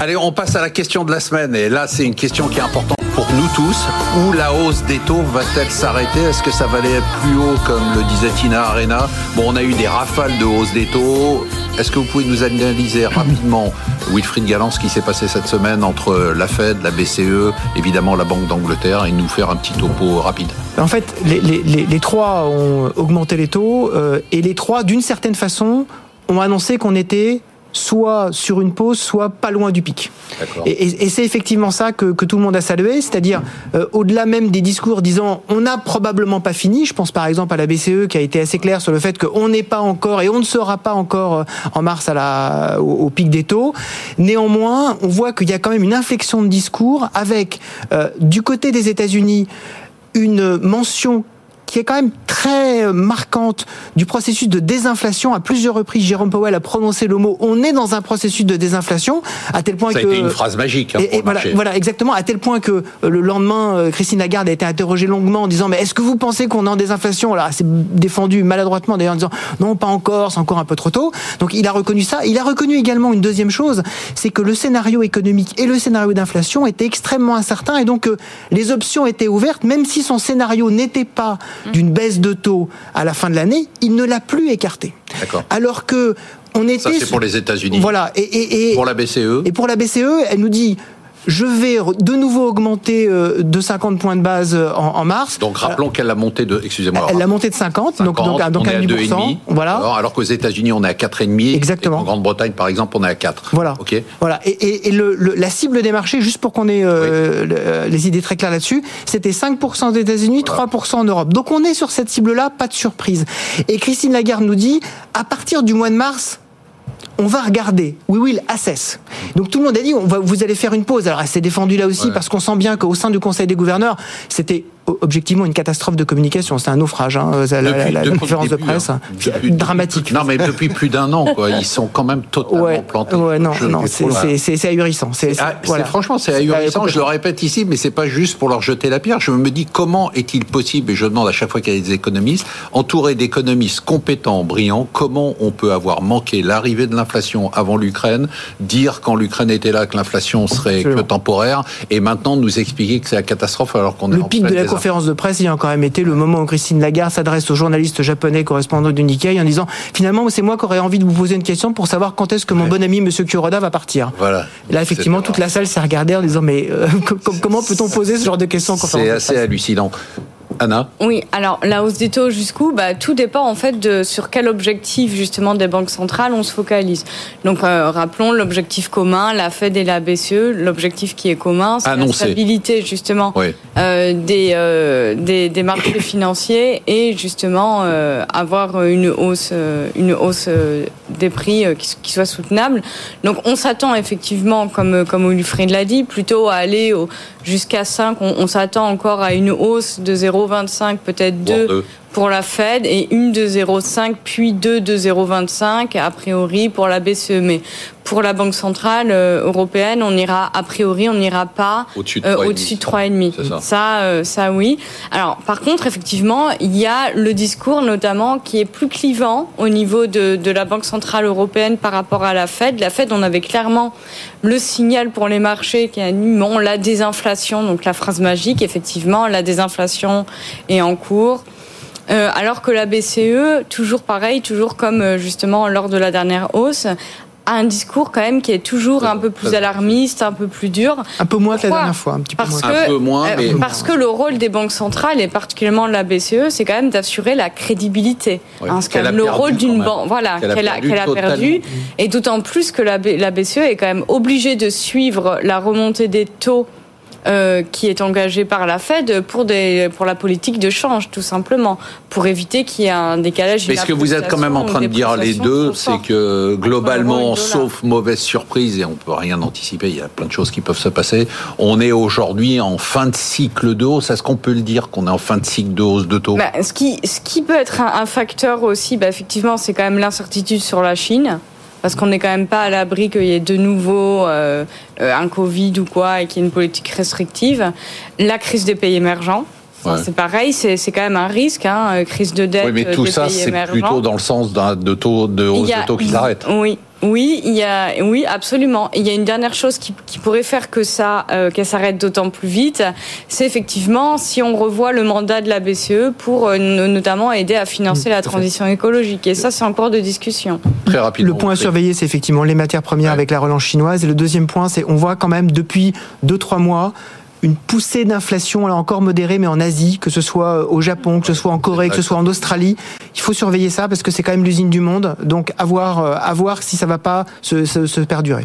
Allez, on passe à la question de la semaine. Et là, c'est une question qui est importante pour nous tous. Où la hausse des taux va-t-elle s'arrêter? Est-ce que ça va aller plus haut, comme le disait Tina Arena? Bon, on a eu des rafales de hausse des taux. Est-ce que vous pouvez nous analyser rapidement, Wilfried Galland, ce qui s'est passé cette semaine entre la Fed, la BCE, évidemment la Banque d'Angleterre, et nous faire un petit topo rapide? En fait, les, trois ont augmenté les taux, euh, et les trois, d'une certaine façon, ont annoncé qu'on était soit sur une pause, soit pas loin du pic. Et, et, c'est effectivement ça que, que, tout le monde a salué, c'est-à-dire euh, au-delà même des discours disant on n'a probablement pas fini. Je pense par exemple à la BCE qui a été assez claire sur le fait qu'on n'est pas encore et on ne sera pas encore euh, en mars à la, au, pic des taux. Néanmoins, on voit qu'il y a quand même une inflexion de discours avec euh, du côté des États-Unis une mention qui est quand même très euh, marquante du processus de désinflation. À plusieurs reprises, Jérôme Powell a prononcé le mot on est dans un processus de désinflation, à tel point Ça que. Une phrase magique. Hein, et, voilà, voilà, exactement, à tel point que euh, le lendemain, euh, Christine Lagarde a été interrogée longuement en disant mais est-ce que vous pensez qu'on est en désinflation? Alors, c'est défendu maladroitement d'ailleurs en disant non, pas encore, c'est encore un peu trop tôt. Donc, il a reconnu ça. Il a reconnu également une deuxième chose, c'est que le scénario économique et le scénario d'inflation étaient extrêmement incertains et donc les options étaient ouvertes, même si son scénario n'était pas d'une baisse de taux à la fin de l'année, il ne l'a plus écarté. Alors que on était. Ça, c'est pour les États-Unis. Voilà. Et, et, pour la BCE. Et pour la BCE, elle nous dit je vais de nouveau augmenter euh, de 50 points de base euh, en, mars. Donc rappelons qu'elle a monté de, excusez-moi. Elle a monté de 50, donc donc, donc on est à 2,5. Voilà. Alors, alors qu'aux États-Unis on est à 4,5. Exactement. Et en Grande-Bretagne par exemple on est à 4. Voilà. Ok. Voilà. Et, et, le, la cible des marchés, juste pour qu'on ait euh, les idées très claires là-dessus, c'était 5% aux États-Unis, voilà. 3% en Europe. Donc on est sur cette cible-là, pas de surprise. Et Christine Lagarde nous dit, à partir du mois de mars, on va regarder, we will assess. Donc tout le monde a dit, on va, vous allez faire une pause. Alors elle s'est défendue là aussi ouais. parce qu'on sent bien qu'au sein du Conseil des gouverneurs, c'était objectivement une catastrophe de communication. C'est un naufrage, hein, la, depuis, la, la conférence début, de presse. Hein. Depuis, dramatique. Non, mais depuis plus d'un an, quoi. Ils sont quand même totalement ouais, plantés. Ouais, non, non, c'est ahurissant. C'est, ah, voilà. Franchement, c'est ahurissant. Je le répète ici, mais c'est pas juste pour leur jeter la pierre. Je me dis comment est-il possible, et je demande à chaque fois qu'il y a des économistes, entourés d'économistes compétents, brillants, comment on peut avoir manqué l'arrivée de l'inflation avant l'Ukraine, dire quand l'Ukraine était là que l'inflation serait Absolument. que temporaire, et maintenant nous expliquer que c'est la catastrophe alors qu'on est le en pic de la conférence de presse, il y a quand même été le moment où Christine Lagarde s'adresse au journaliste japonais correspondant du Nikkei en disant finalement c'est moi qui aurais envie de vous poser une question pour savoir quand est-ce que mon ouais. bon ami Monsieur Kuroda va partir. Voilà. Et là effectivement toute la salle s'est regardée en disant mais euh, comment peut-on poser ce genre de questions C'est assez hallucinant. Anna Oui, alors la hausse des taux jusqu'où bah, Tout dépend en fait de sur quel objectif justement des banques centrales on se focalise. Donc euh, rappelons l'objectif commun, la Fed et la BCE, l'objectif qui est commun, c'est la stabilité justement oui. euh, des, euh, des, des, marchés financiers et justement avoir une hausse, une hausse des prix qui, qui, soit soutenable. Donc on s'attend effectivement, comme, comme l'a dit, plutôt à aller jusqu'à 5, on, on s'attend encore à une hausse de 0,25, peut-être 2 pour la Fed et une de 0,5 puis deux de 0,25 a priori pour la BCE. Mais pour la Banque centrale euh, européenne, on ira a priori, on n'ira pas au-dessus de 3,5. Euh, au-dessus de 3,5. Ça, ça, euh, ça, oui. Alors par contre, effectivement, il y a le discours notamment qui est plus clivant au niveau de, de la Banque centrale européenne par rapport à la Fed. La Fed, on avait clairement le signal pour les marchés qui a dit bon, la désinflation, donc la phrase magique, effectivement, la désinflation est en cours. Euh, alors que la BCE, toujours pareil, toujours comme justement lors de la dernière hausse, a un discours quand même qui est toujours un peu plus alarmiste, un peu plus dur. Un peu moins que la dernière fois, un petit peu parce moins. Que, un peu moins, mais... euh, parce que le rôle des banques centrales et particulièrement de la BCE, c'est quand même d'assurer la crédibilité. Oui, hein, c'est quand même le rôle d'une banque, voilà, qu'elle qu a, qu a, perdu, et d'autant plus que la, la BCE est quand même obligée de suivre la remontée des taux euh, qui est engagé par la Fed pour, des, pour la politique de change, tout simplement, pour éviter qu'il y ait un décalage. Mais ce que vous êtes quand même en train de dire les deux, c'est que globalement, sauf mauvaise surprise, et on peut rien anticiper, il y a plein de choses qui peuvent se passer, on est aujourd'hui en fin de cycle de hausse. Est-ce qu'on peut le dire qu'on est en fin de cycle de hausse de taux? Bah, ce, qui, ce qui peut être un, un facteur aussi, bah, effectivement, c'est quand même l'incertitude sur la Chine parce qu'on n'est quand même pas à l'abri qu'il y ait de nouveau euh, un Covid ou quoi et qu'il y ait une politique restrictive. La crise des pays émergents. Ouais. C'est pareil, c'est quand même un risque, hein, crise de dette. Oui, mais tout des ça, c'est plutôt dans le sens de taux de hausse a, de taux qui s'arrête. Oui. Oui, il y a, oui, absolument. Il y a une dernière chose qui, qui pourrait faire que ça, euh, qu'elle s'arrête d'autant plus vite, c'est effectivement si on revoit le mandat de la BCE pour euh, notamment aider à financer mmh, la transition écologique. Et ça, c'est encore de discussion. Très rapidement. Le point à surveiller, c'est effectivement les matières premières avec la relance chinoise. Et le deuxième point, c'est on voit quand même depuis deux trois mois une poussée d'inflation, là encore modérée, mais en Asie, que ce soit au Japon, que ce soit en Corée, que ce soit en Australie. Il faut surveiller ça parce que c'est quand même l'usine du monde. Donc, à voir, euh, à voir si ça va pas se, se, se perdurer.